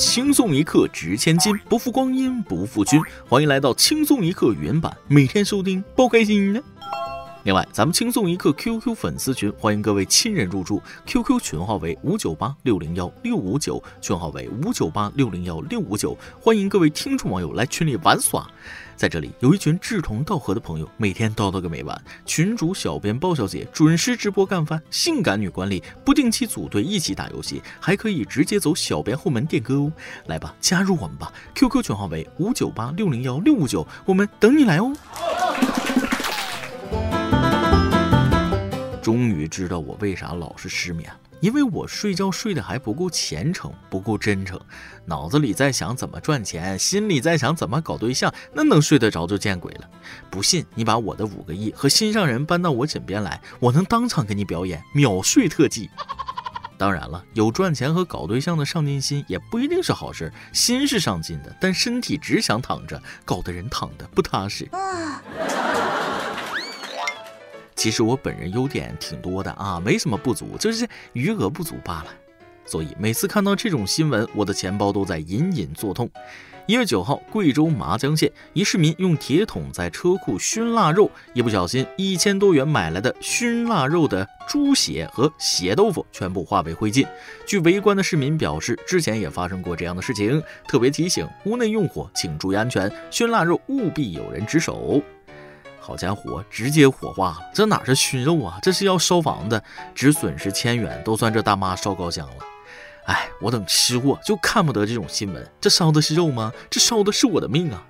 轻松一刻值千金，不负光阴不负君。欢迎来到轻松一刻原版，每天收听，包开心呢。另外，咱们轻松一刻 QQ 粉丝群，欢迎各位亲人入驻，QQ 群号为五九八六零幺六五九，群号为五九八六零幺六五九，欢迎各位听众网友来群里玩耍。在这里有一群志同道合的朋友，每天叨叨个没完。群主小编鲍小姐准时直播干饭，性感女管理不定期组队一起打游戏，还可以直接走小编后门电歌哦。来吧，加入我们吧！QQ 群号为五九八六零幺六五九，我们等你来哦。终于知道我为啥老是失眠了，因为我睡觉睡得还不够虔诚，不够真诚，脑子里在想怎么赚钱，心里在想怎么搞对象，那能睡得着就见鬼了。不信你把我的五个亿和心上人搬到我枕边来，我能当场给你表演秒睡特技。当然了，有赚钱和搞对象的上进心也不一定是好事，心是上进的，但身体只想躺着，搞得人躺的不踏实啊。其实我本人优点挺多的啊，没什么不足，就是余额不足罢了。所以每次看到这种新闻，我的钱包都在隐隐作痛。一月九号，贵州麻江县一市民用铁桶在车库熏腊肉，一不小心，一千多元买来的熏腊肉的猪血和血豆腐全部化为灰烬。据围观的市民表示，之前也发生过这样的事情，特别提醒屋内用火请注意安全，熏腊肉务必有人值守。好家伙，直接火化了！这哪是熏肉啊，这是要烧房子，只损失千元都算这大妈烧高香了。哎，我等吃货就看不得这种新闻，这烧的是肉吗？这烧的是我的命啊！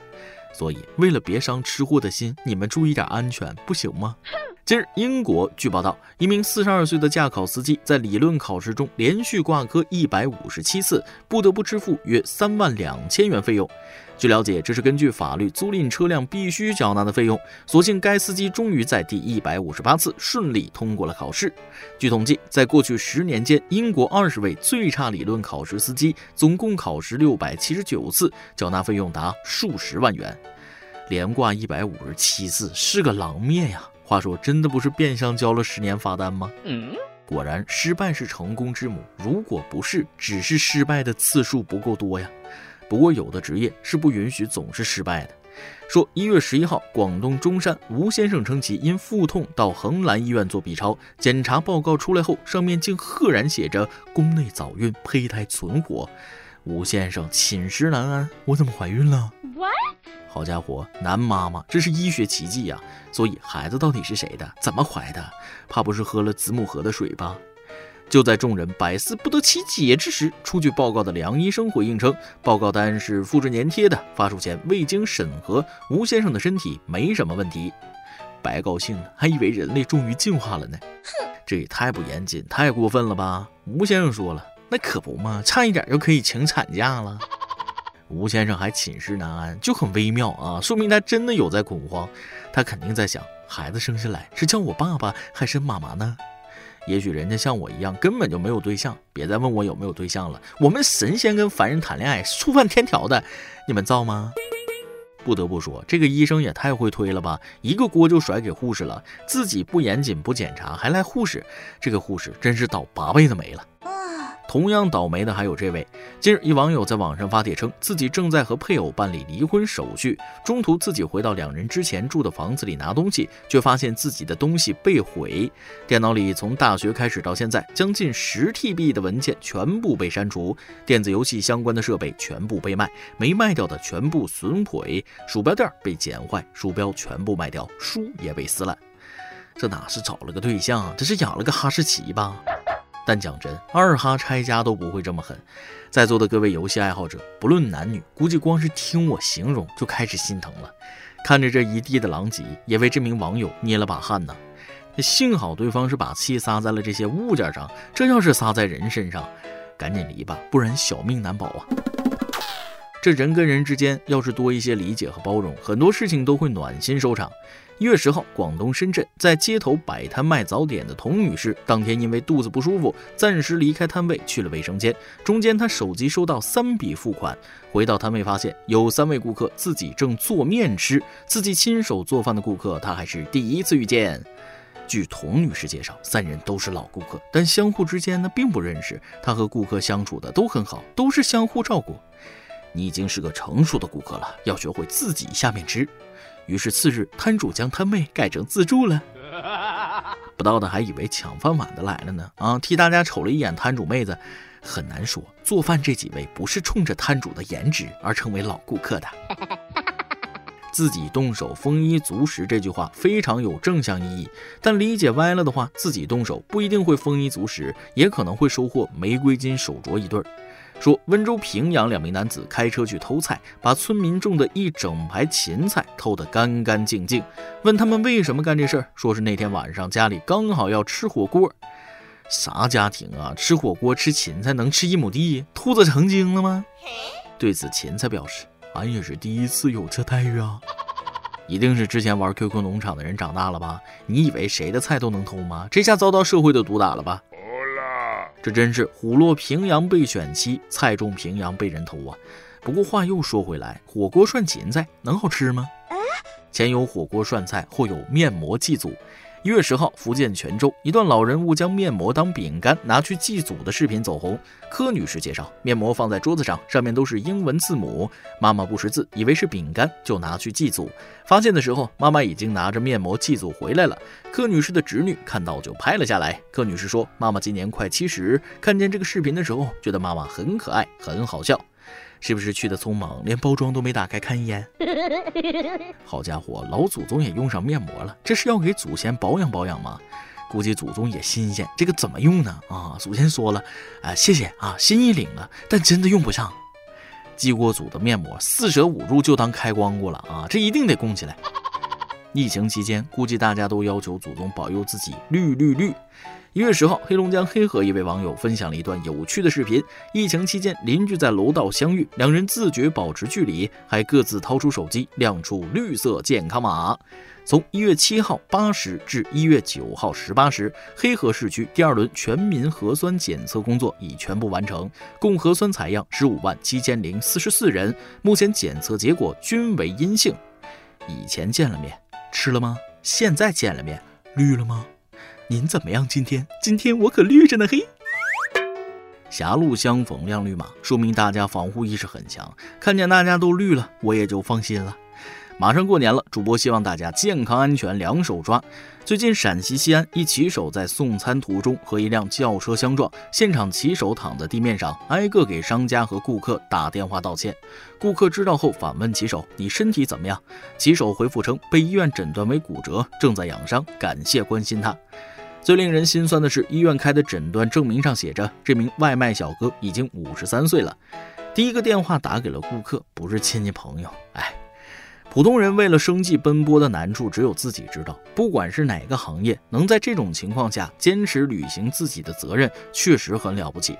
所以为了别伤吃货的心，你们注意点安全，不行吗？近日，英国据报道，一名四十二岁的驾考司机在理论考试中连续挂科一百五十七次，不得不支付约三万两千元费用。据了解，这是根据法律租赁车辆必须缴纳的费用。所幸该司机终于在第一百五十八次顺利通过了考试。据统计，在过去十年间，英国二十位最差理论考试司机总共考试六百七十九次，缴纳费用达数十万元。连挂一百五十七次，是个狼面呀！话说，真的不是变相交了十年罚单吗？果然，失败是成功之母。如果不是，只是失败的次数不够多呀。不过，有的职业是不允许总是失败的。说一月十一号，广东中山吴先生称其因腹痛到横兰医院做 B 超，检查报告出来后，上面竟赫然写着宫内早孕，胚胎存活。吴先生寝食难安，我怎么怀孕了？好家伙，男妈妈，这是医学奇迹呀！所以孩子到底是谁的？怎么怀的？怕不是喝了子母河的水吧？就在众人百思不得其解之时，出具报告的梁医生回应称，报告单是复制粘贴的，发出前未经审核，吴先生的身体没什么问题。白高兴了，还以为人类终于进化了呢。哼，这也太不严谨，太过分了吧？吴先生说了，那可不嘛，差一点就可以请产假了。吴先生还寝食难安，就很微妙啊，说明他真的有在恐慌。他肯定在想，孩子生下来是叫我爸爸还是妈妈呢？也许人家像我一样，根本就没有对象。别再问我有没有对象了。我们神仙跟凡人谈恋爱，触犯天条的，你们造吗？不得不说，这个医生也太会推了吧，一个锅就甩给护士了，自己不严谨不检查，还赖护士，这个护士真是倒八辈子霉了。同样倒霉的还有这位。近日，一网友在网上发帖称，自己正在和配偶办理离婚手续，中途自己回到两人之前住的房子里拿东西，却发现自己的东西被毁。电脑里从大学开始到现在，将近十 TB 的文件全部被删除，电子游戏相关的设备全部被卖，没卖掉的全部损毁，鼠标垫被剪坏，鼠标全部卖掉，书也被撕烂。这哪是找了个对象，这是养了个哈士奇吧？但讲真，二哈拆家都不会这么狠。在座的各位游戏爱好者，不论男女，估计光是听我形容就开始心疼了。看着这一地的狼藉，也为这名网友捏了把汗呢。幸好对方是把气撒在了这些物件上，这要是撒在人身上，赶紧离吧，不然小命难保啊。这人跟人之间要是多一些理解和包容，很多事情都会暖心收场。一月十号，广东深圳在街头摆摊卖早点的童女士，当天因为肚子不舒服，暂时离开摊位去了卫生间。中间她手机收到三笔付款，回到摊位发现有三位顾客自己正做面吃，自己亲手做饭的顾客她还是第一次遇见。据童女士介绍，三人都是老顾客，但相互之间呢并不认识。她和顾客相处的都很好，都是相互照顾。你已经是个成熟的顾客了，要学会自己下面吃。于是次日，摊主将摊位改成自助了。不到的还以为抢饭碗的来了呢。啊，替大家瞅了一眼摊主妹子，很难说做饭这几位不是冲着摊主的颜值而成为老顾客的。自己动手丰衣足食这句话非常有正向意义，但理解歪了的话，自己动手不一定会丰衣足食，也可能会收获玫瑰金手镯一对。说温州平阳两名男子开车去偷菜，把村民种的一整排芹菜偷得干干净净。问他们为什么干这事儿，说是那天晚上家里刚好要吃火锅。啥家庭啊，吃火锅吃芹菜能吃一亩地？兔子成精了吗？对此，芹菜表示。俺也是第一次有这待遇啊！一定是之前玩 QQ 农场的人长大了吧？你以为谁的菜都能偷吗？这下遭到社会的毒打了吧？这真是虎落平阳被犬欺，菜种平阳被人偷啊！不过话又说回来，火锅涮芹菜能好吃吗？前有火锅涮菜，后有面膜祭祖。一月十号，福建泉州一段老人误将面膜当饼干拿去祭祖的视频走红。柯女士介绍，面膜放在桌子上，上面都是英文字母。妈妈不识字，以为是饼干，就拿去祭祖。发现的时候，妈妈已经拿着面膜祭祖回来了。柯女士的侄女看到就拍了下来。柯女士说，妈妈今年快七十，看见这个视频的时候，觉得妈妈很可爱，很好笑。是不是去的匆忙，连包装都没打开看一眼？好家伙，老祖宗也用上面膜了，这是要给祖先保养保养吗？估计祖宗也新鲜，这个怎么用呢？啊，祖先说了，啊，谢谢啊，心意领了，但真的用不上。祭过祖的面膜，四舍五入就当开光过了啊，这一定得供起来。疫情期间，估计大家都要求祖宗保佑自己绿绿绿。一月十号，黑龙江黑河一位网友分享了一段有趣的视频。疫情期间，邻居在楼道相遇，两人自觉保持距离，还各自掏出手机亮出绿色健康码。从一月七号八时至一月九号十八时，黑河市区第二轮全民核酸检测工作已全部完成，共核酸采样十五万七千零四十四人，目前检测结果均为阴性。以前见了面吃了吗？现在见了面绿了吗？您怎么样？今天今天我可绿着呢，嘿！狭路相逢亮绿码，说明大家防护意识很强。看见大家都绿了，我也就放心了。马上过年了，主播希望大家健康安全，两手抓。最近陕西西安一骑手在送餐途中和一辆轿车相撞，现场骑手躺在地面上，挨个给商家和顾客打电话道歉。顾客知道后反问骑手：“你身体怎么样？”骑手回复称被医院诊断为骨折，正在养伤，感谢关心他。最令人心酸的是，医院开的诊断证明上写着这名外卖小哥已经五十三岁了。第一个电话打给了顾客，不是亲戚朋友。哎。普通人为了生计奔波的难处，只有自己知道。不管是哪个行业，能在这种情况下坚持履行自己的责任，确实很了不起。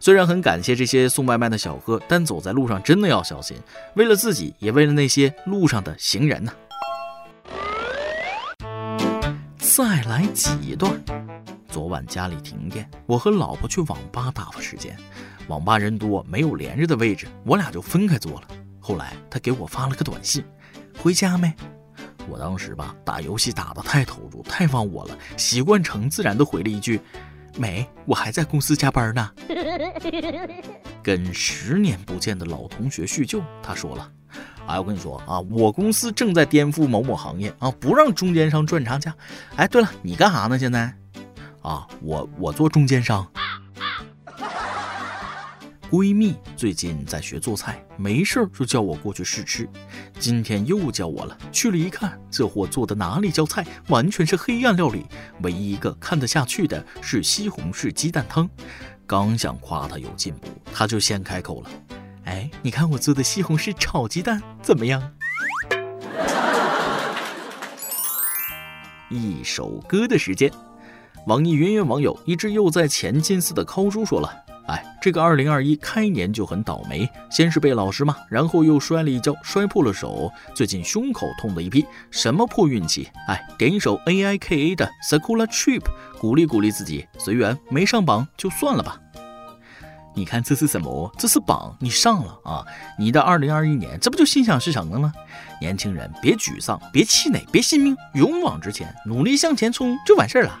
虽然很感谢这些送外卖的小哥，但走在路上真的要小心，为了自己，也为了那些路上的行人呢。再来几段。昨晚家里停电，我和老婆去网吧打发时间。网吧人多，没有连着的位置，我俩就分开坐了。后来他给我发了个短信。回家没？我当时吧，打游戏打得太投入，太忘我了，习惯成自然的回了一句：“没，我还在公司加班呢。”跟十年不见的老同学叙旧，他说了：“哎，我跟你说啊，我公司正在颠覆某某行业啊，不让中间商赚差价。哎，对了，你干啥呢？现在？啊，我我做中间商。”闺蜜最近在学做菜，没事儿就叫我过去试吃。今天又叫我了，去了一看，这货做的哪里叫菜，完全是黑暗料理。唯一一个看得下去的是西红柿鸡蛋汤。刚想夸他有进步，他就先开口了：“哎，你看我做的西红柿炒鸡蛋怎么样？” 一首歌的时间，网易云云网友一只又在前进似的抠猪说了。哎，这个二零二一开年就很倒霉，先是被老师骂，然后又摔了一跤，摔破了手，最近胸口痛的一批，什么破运气？哎，点一首 A I K A 的 Sakura Trip，鼓励鼓励自己，随缘，没上榜就算了吧。你看这是什么？这是榜，你上了啊！你的二零二一年，这不就心想事成了吗？年轻人，别沮丧，别气馁，别信命，勇往直前，努力向前冲，就完事儿了。